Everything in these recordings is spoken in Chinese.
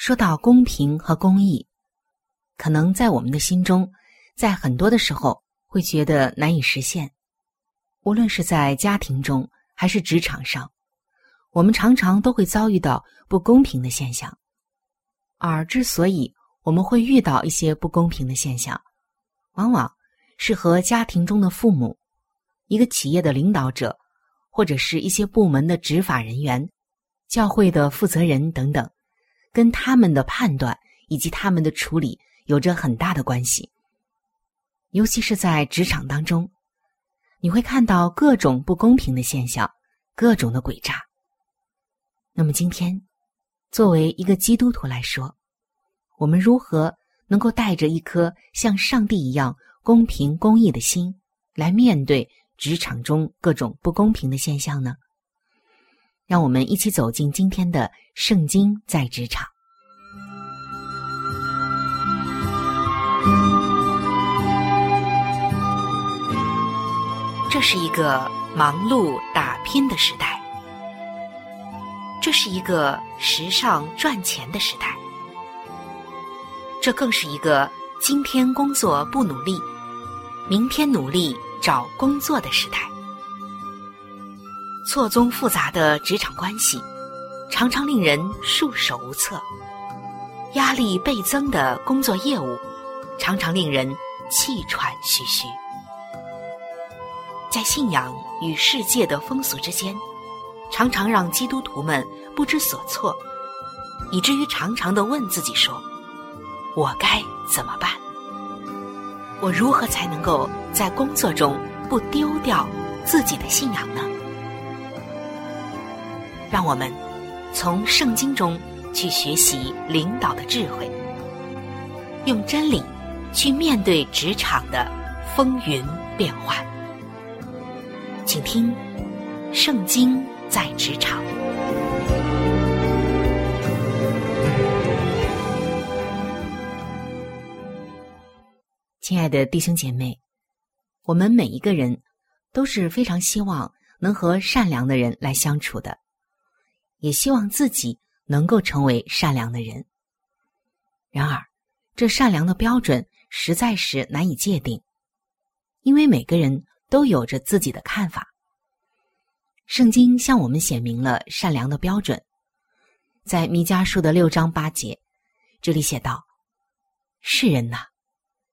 说到公平和公义，可能在我们的心中，在很多的时候会觉得难以实现。无论是在家庭中还是职场上，我们常常都会遭遇到不公平的现象。而之所以我们会遇到一些不公平的现象，往往是和家庭中的父母、一个企业的领导者，或者是一些部门的执法人员、教会的负责人等等。跟他们的判断以及他们的处理有着很大的关系，尤其是在职场当中，你会看到各种不公平的现象，各种的诡诈。那么今天，作为一个基督徒来说，我们如何能够带着一颗像上帝一样公平公义的心来面对职场中各种不公平的现象呢？让我们一起走进今天的《圣经在职场》。这是一个忙碌打拼的时代，这是一个时尚赚钱的时代，这更是一个今天工作不努力，明天努力找工作的时代。错综复杂的职场关系，常常令人束手无策；压力倍增的工作业务，常常令人气喘吁吁。在信仰与世界的风俗之间，常常让基督徒们不知所措，以至于常常的问自己说：“我该怎么办？我如何才能够在工作中不丢掉自己的信仰呢？”让我们从圣经中去学习领导的智慧，用真理去面对职场的风云变幻。请听《圣经在职场》。亲爱的弟兄姐妹，我们每一个人都是非常希望能和善良的人来相处的。也希望自己能够成为善良的人。然而，这善良的标准实在是难以界定，因为每个人都有着自己的看法。圣经向我们显明了善良的标准，在弥迦书的六章八节，这里写道：“世人呐，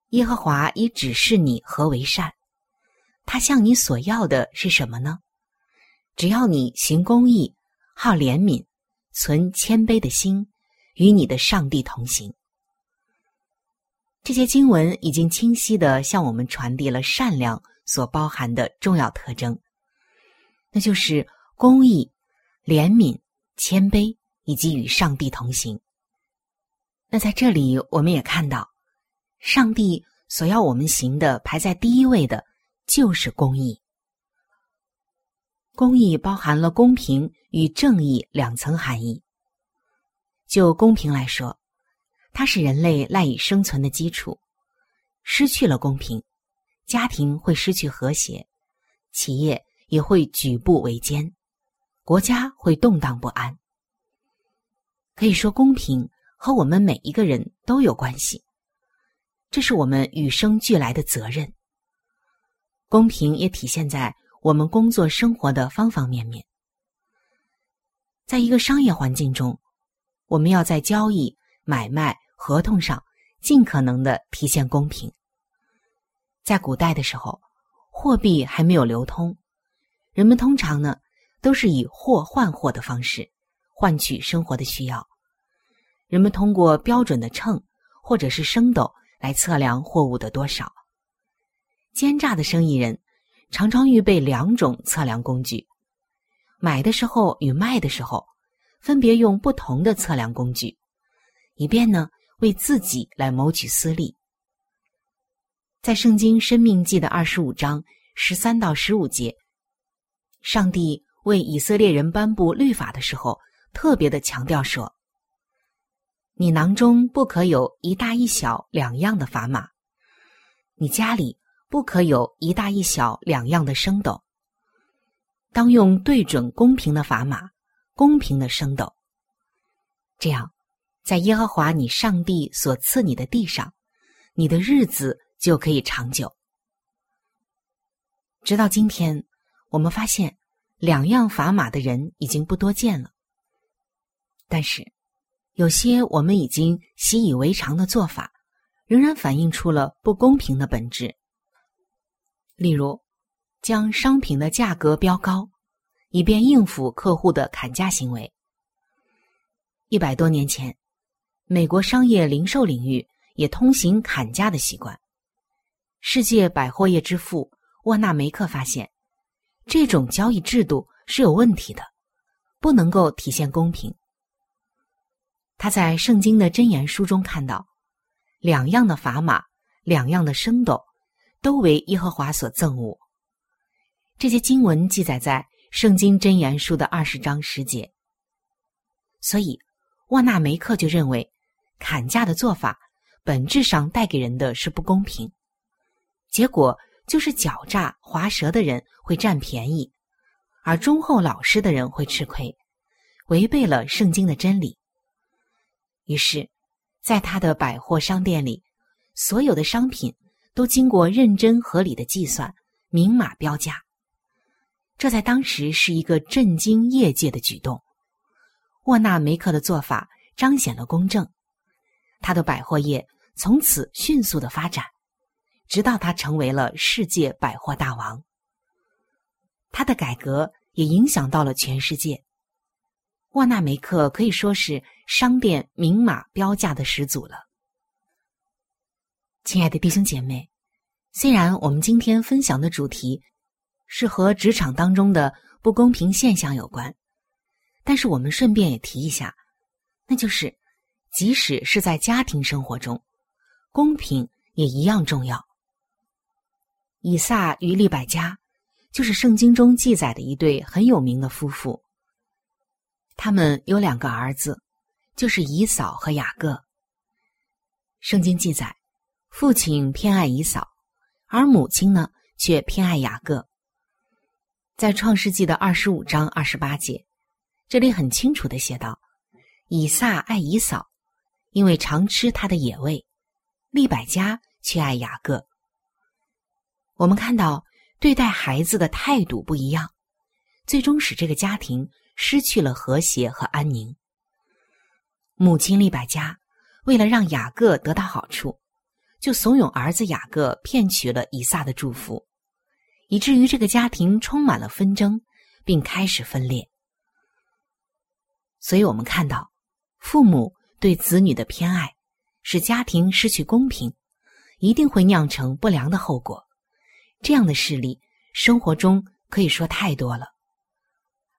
耶和华已指示你何为善，他向你所要的是什么呢？只要你行公义。”好怜悯，存谦卑的心，与你的上帝同行。这些经文已经清晰的向我们传递了善良所包含的重要特征，那就是公义、怜悯、谦卑以及与上帝同行。那在这里，我们也看到，上帝所要我们行的排在第一位的，就是公义。公义包含了公平与正义两层含义。就公平来说，它是人类赖以生存的基础。失去了公平，家庭会失去和谐，企业也会举步维艰，国家会动荡不安。可以说，公平和我们每一个人都有关系，这是我们与生俱来的责任。公平也体现在我们工作生活的方方面面。在一个商业环境中，我们要在交易、买卖、合同上尽可能的体现公平。在古代的时候，货币还没有流通，人们通常呢都是以货换货的方式。换取生活的需要，人们通过标准的秤或者是升斗来测量货物的多少。奸诈的生意人常常预备两种测量工具，买的时候与卖的时候分别用不同的测量工具，以便呢为自己来谋取私利。在《圣经·生命记》的二十五章十三到十五节，上帝为以色列人颁布律法的时候。特别的强调说：“你囊中不可有一大一小两样的砝码，你家里不可有一大一小两样的升斗。当用对准公平的砝码，公平的升斗。这样，在耶和华你上帝所赐你的地上，你的日子就可以长久。直到今天，我们发现两样砝码的人已经不多见了。”但是，有些我们已经习以为常的做法，仍然反映出了不公平的本质。例如，将商品的价格标高，以便应付客户的砍价行为。一百多年前，美国商业零售领域也通行砍价的习惯。世界百货业之父沃纳梅克发现，这种交易制度是有问题的，不能够体现公平。他在圣经的箴言书中看到，两样的砝码，两样的升斗，都为耶和华所憎恶。这些经文记载在圣经箴言书的二十章十节。所以，沃纳梅克就认为，砍价的做法本质上带给人的是不公平，结果就是狡诈滑舌的人会占便宜，而忠厚老实的人会吃亏，违背了圣经的真理。于是，在他的百货商店里，所有的商品都经过认真合理的计算，明码标价。这在当时是一个震惊业界的举动。沃纳梅克的做法彰显了公正，他的百货业从此迅速的发展，直到他成为了世界百货大王。他的改革也影响到了全世界。沃纳梅克可以说是商店明码标价的始祖了。亲爱的弟兄姐妹，虽然我们今天分享的主题是和职场当中的不公平现象有关，但是我们顺便也提一下，那就是即使是在家庭生活中，公平也一样重要。以撒与利百加就是圣经中记载的一对很有名的夫妇。他们有两个儿子，就是以扫和雅各。圣经记载，父亲偏爱以扫，而母亲呢却偏爱雅各。在创世纪的二十五章二十八节，这里很清楚的写道：以撒爱以扫，因为常吃他的野味；利百加却爱雅各。我们看到对待孩子的态度不一样，最终使这个家庭。失去了和谐和安宁。母亲利百加为了让雅各得到好处，就怂恿儿子雅各骗取了以撒的祝福，以至于这个家庭充满了纷争，并开始分裂。所以我们看到，父母对子女的偏爱，使家庭失去公平，一定会酿成不良的后果。这样的事例，生活中可以说太多了。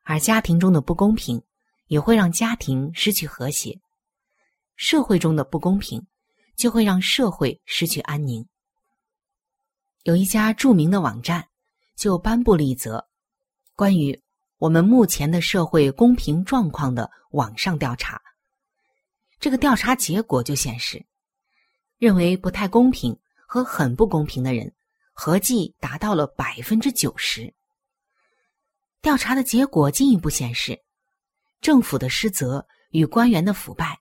而家庭中的不公平，也会让家庭失去和谐；社会中的不公平，就会让社会失去安宁。有一家著名的网站就颁布了一则关于我们目前的社会公平状况的网上调查。这个调查结果就显示，认为不太公平和很不公平的人合计达到了百分之九十。调查的结果进一步显示，政府的失责与官员的腐败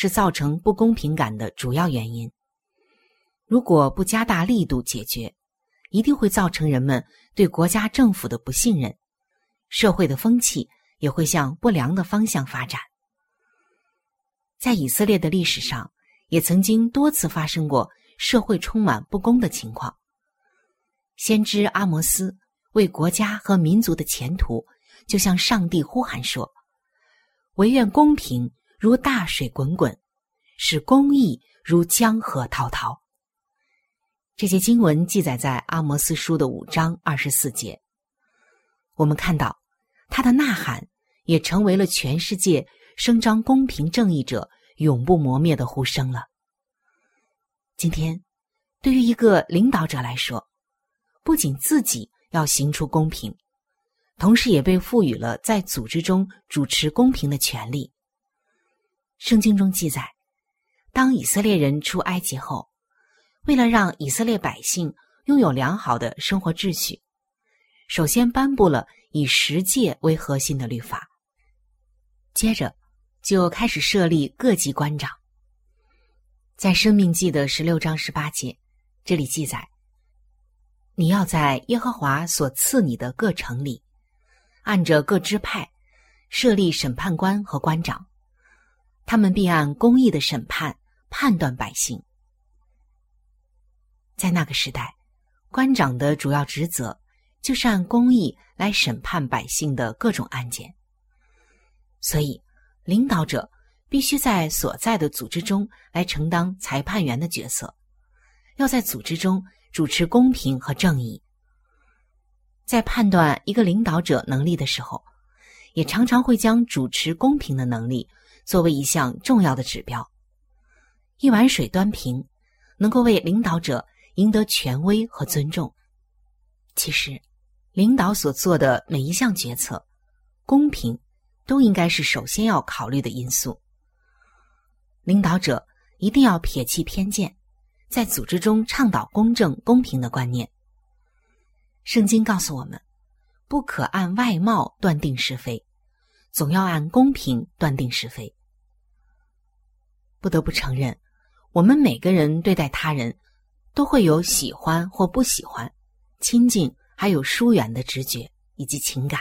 是造成不公平感的主要原因。如果不加大力度解决，一定会造成人们对国家政府的不信任，社会的风气也会向不良的方向发展。在以色列的历史上，也曾经多次发生过社会充满不公的情况。先知阿摩斯为国家和民族的前途，就向上帝呼喊说：“唯愿公平如大水滚滚，使公义如江河滔滔。”这些经文记载在阿摩斯书的五章二十四节。我们看到，他的呐喊也成为了全世界。声张公平正义者永不磨灭的呼声了。今天，对于一个领导者来说，不仅自己要行出公平，同时也被赋予了在组织中主持公平的权利。圣经中记载，当以色列人出埃及后，为了让以色列百姓拥有良好的生活秩序，首先颁布了以十诫为核心的律法，接着。就开始设立各级官长。在《生命记》的十六章十八节，这里记载：你要在耶和华所赐你的各城里，按着各支派设立审判官和官长，他们必按公义的审判判断百姓。在那个时代，官长的主要职责就是按公义来审判百姓的各种案件，所以。领导者必须在所在的组织中来承担裁判员的角色，要在组织中主持公平和正义。在判断一个领导者能力的时候，也常常会将主持公平的能力作为一项重要的指标。一碗水端平，能够为领导者赢得权威和尊重。其实，领导所做的每一项决策，公平。都应该是首先要考虑的因素。领导者一定要撇弃偏见，在组织中倡导公正公平的观念。圣经告诉我们，不可按外貌断定是非，总要按公平断定是非。不得不承认，我们每个人对待他人，都会有喜欢或不喜欢、亲近还有疏远的直觉以及情感。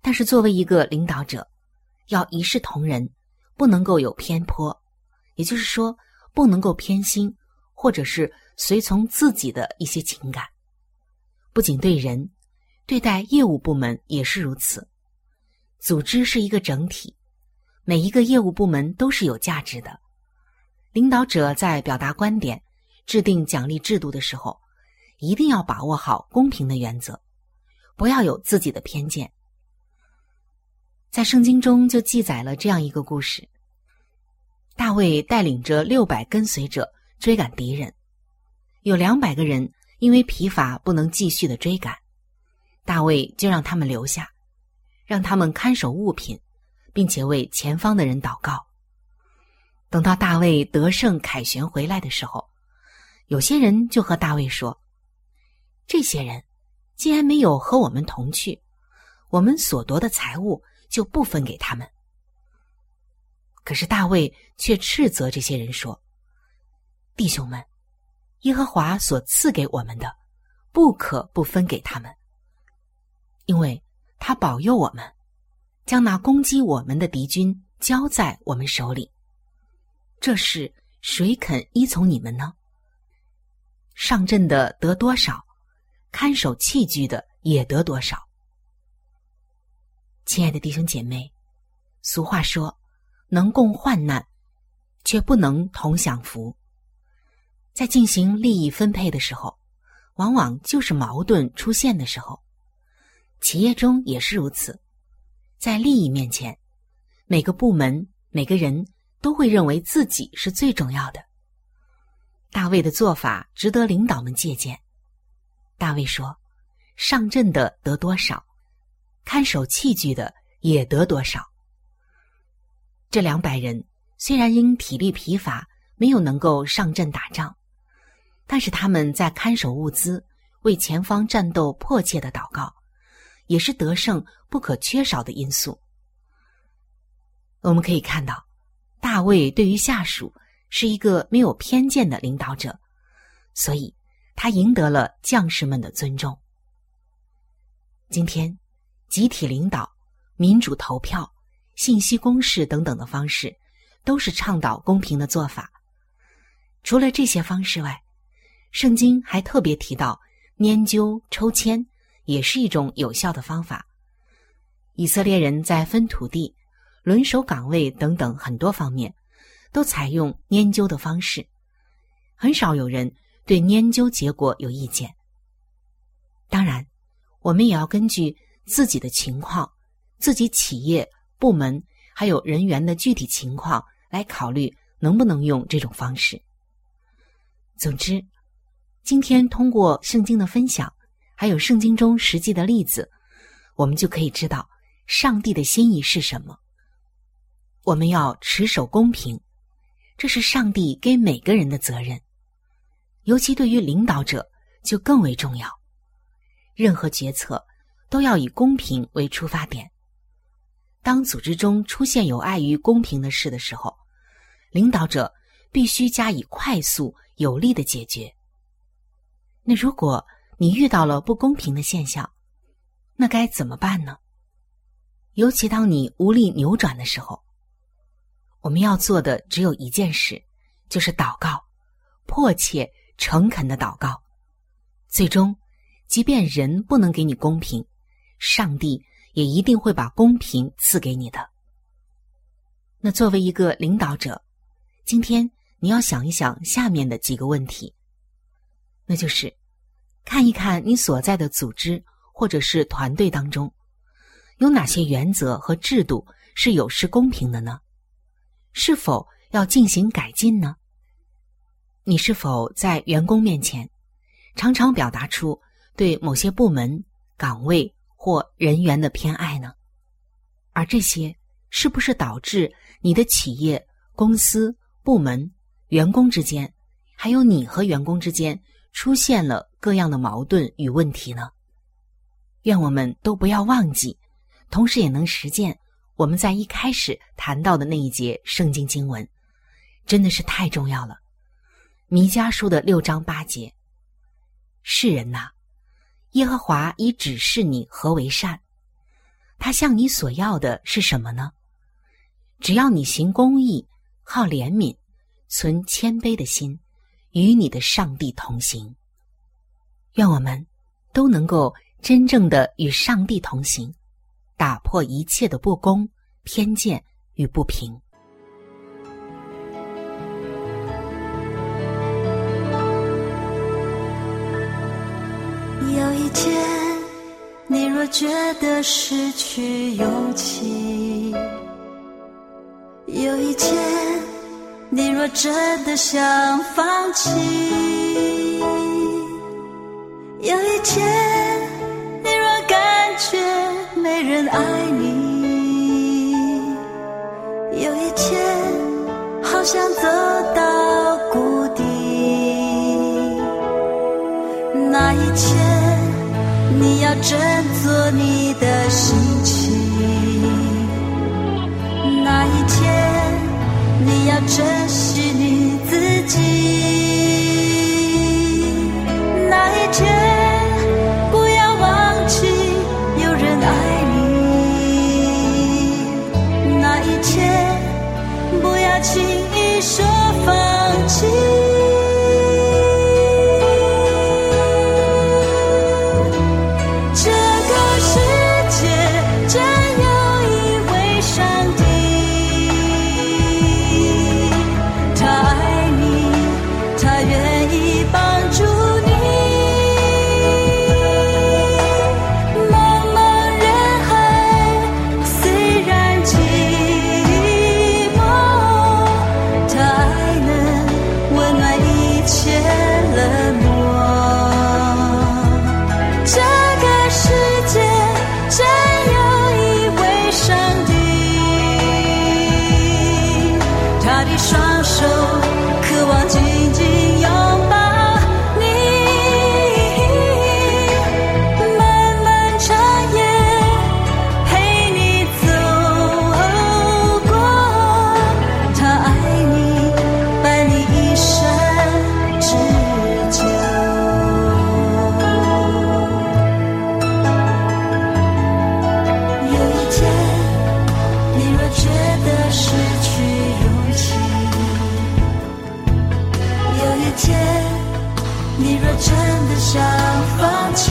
但是，作为一个领导者，要一视同仁，不能够有偏颇，也就是说，不能够偏心，或者是随从自己的一些情感。不仅对人，对待业务部门也是如此。组织是一个整体，每一个业务部门都是有价值的。领导者在表达观点、制定奖励制度的时候，一定要把握好公平的原则，不要有自己的偏见。在圣经中就记载了这样一个故事：大卫带领着六百跟随者追赶敌人，有两百个人因为疲乏不能继续的追赶，大卫就让他们留下，让他们看守物品，并且为前方的人祷告。等到大卫得胜凯旋回来的时候，有些人就和大卫说：“这些人既然没有和我们同去，我们所夺的财物。”就不分给他们。可是大卫却斥责这些人说：“弟兄们，耶和华所赐给我们的，不可不分给他们，因为他保佑我们，将那攻击我们的敌军交在我们手里。这事谁肯依从你们呢？上阵的得多少，看守器具的也得多少。”亲爱的弟兄姐妹，俗话说：“能共患难，却不能同享福。”在进行利益分配的时候，往往就是矛盾出现的时候。企业中也是如此，在利益面前，每个部门、每个人都会认为自己是最重要的。大卫的做法值得领导们借鉴。大卫说：“上阵的得多少？”看守器具的也得多少？这两百人虽然因体力疲乏没有能够上阵打仗，但是他们在看守物资、为前方战斗迫切的祷告，也是得胜不可缺少的因素。我们可以看到，大卫对于下属是一个没有偏见的领导者，所以他赢得了将士们的尊重。今天，集体领导、民主投票、信息公示等等的方式，都是倡导公平的做法。除了这些方式外，圣经还特别提到拈阄抽签也是一种有效的方法。以色列人在分土地。轮守岗位等等很多方面，都采用研究的方式，很少有人对研究结果有意见。当然，我们也要根据自己的情况、自己企业部门还有人员的具体情况来考虑能不能用这种方式。总之，今天通过圣经的分享，还有圣经中实际的例子，我们就可以知道上帝的心意是什么。我们要持守公平，这是上帝给每个人的责任，尤其对于领导者就更为重要。任何决策都要以公平为出发点。当组织中出现有碍于公平的事的时候，领导者必须加以快速有力的解决。那如果你遇到了不公平的现象，那该怎么办呢？尤其当你无力扭转的时候。我们要做的只有一件事，就是祷告，迫切、诚恳的祷告。最终，即便人不能给你公平，上帝也一定会把公平赐给你的。那作为一个领导者，今天你要想一想下面的几个问题，那就是看一看你所在的组织或者是团队当中，有哪些原则和制度是有失公平的呢？是否要进行改进呢？你是否在员工面前常常表达出对某些部门、岗位或人员的偏爱呢？而这些是不是导致你的企业、公司、部门、员工之间，还有你和员工之间出现了各样的矛盾与问题呢？愿我们都不要忘记，同时也能实践。我们在一开始谈到的那一节圣经经文，真的是太重要了。弥迦书的六章八节，世人呐，耶和华已指示你何为善，他向你所要的是什么呢？只要你行公义，好怜悯，存谦卑的心，与你的上帝同行。愿我们都能够真正的与上帝同行。打破一切的不公、偏见与不平。有一天，你若觉得失去勇气；有一天，你若真的想放弃；有一天，你若感觉……没人爱你，有一天好想走到谷底，那一天你要真觉得失去勇气，有一天，你若真的想放弃，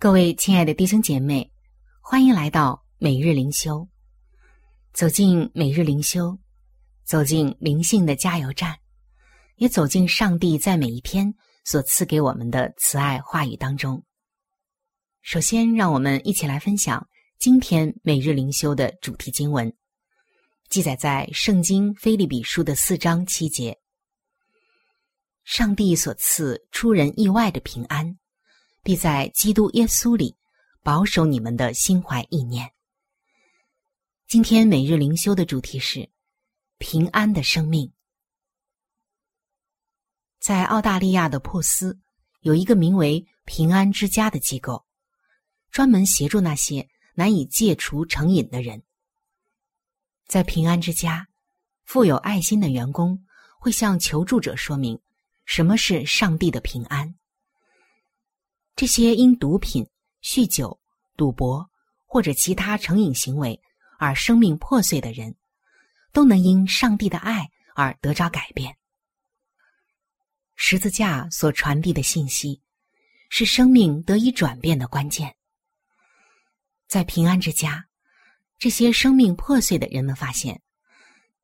各位亲爱的弟兄姐妹，欢迎来到每日灵修。走进每日灵修，走进灵性的加油站，也走进上帝在每一天所赐给我们的慈爱话语当中。首先，让我们一起来分享今天每日灵修的主题经文，记载在《圣经·菲利比书》的四章七节。上帝所赐出人意外的平安。必在基督耶稣里保守你们的心怀意念。今天每日灵修的主题是平安的生命。在澳大利亚的珀斯有一个名为“平安之家”的机构，专门协助那些难以戒除成瘾的人。在平安之家，富有爱心的员工会向求助者说明什么是上帝的平安。这些因毒品、酗酒、赌博或者其他成瘾行为而生命破碎的人，都能因上帝的爱而得着改变。十字架所传递的信息，是生命得以转变的关键。在平安之家，这些生命破碎的人们发现，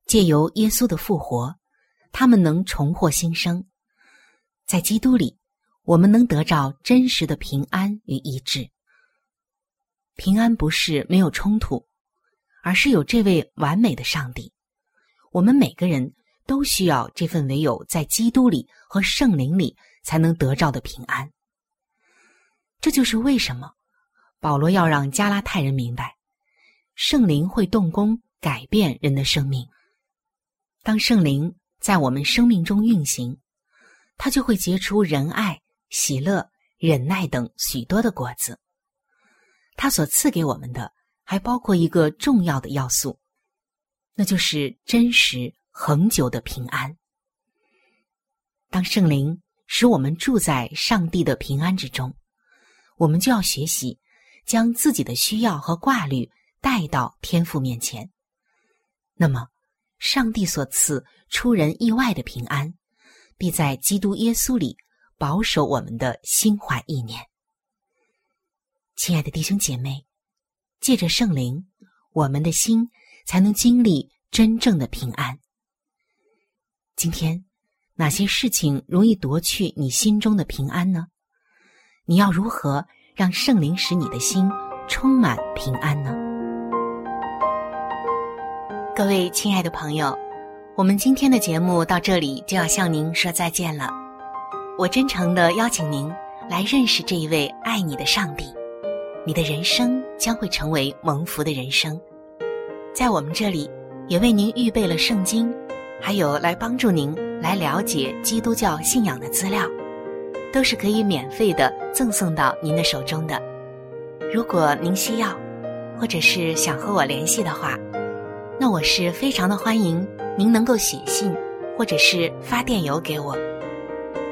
借由耶稣的复活，他们能重获新生。在基督里。我们能得到真实的平安与医治。平安不是没有冲突，而是有这位完美的上帝。我们每个人都需要这份唯有在基督里和圣灵里才能得到的平安。这就是为什么保罗要让加拉太人明白，圣灵会动工改变人的生命。当圣灵在我们生命中运行，它就会结出仁爱、喜乐、忍耐等许多的果子。他所赐给我们的还包括一个重要的要素，那就是真实恒久的平安。当圣灵使我们住在上帝的平安之中，我们就要学习将自己的需要和挂虑带到天父面前。那么，上帝所赐出人意外的平安，必在基督耶稣里保守我们的心怀意念。亲爱的弟兄姐妹，借着圣灵，我们的心才能经历真正的平安。今天，哪些事情容易夺去你心中的平安呢？你要如何让圣灵使你的心充满平安呢？各位亲爱的朋友，我们今天的节目到这里就要向您说再见了。我真诚的邀请您来认识这一位爱你的上帝。你的人生将会成为蒙福的人生，在我们这里也为您预备了圣经，还有来帮助您来了解基督教信仰的资料，都是可以免费的赠送到您的手中的。如果您需要，或者是想和我联系的话，那我是非常的欢迎您能够写信或者是发电邮给我。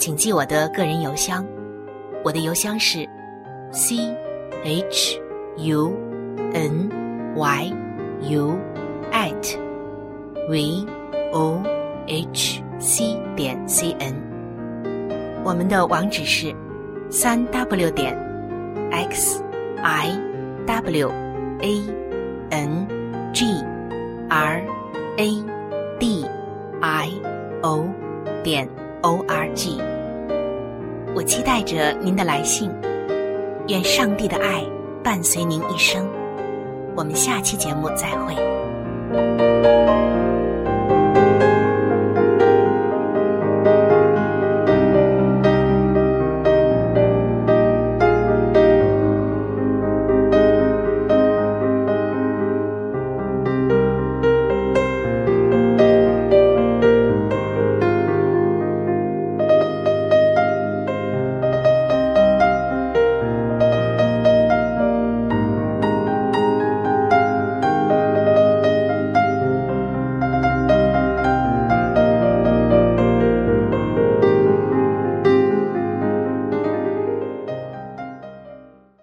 请记我的个人邮箱，我的邮箱是 c。h u n y u at v o h c 点 c n，我们的网址是三 w 点 x i w a n g r a d i o 点 o r g，我期待着您的来信。愿上帝的爱伴随您一生。我们下期节目再会。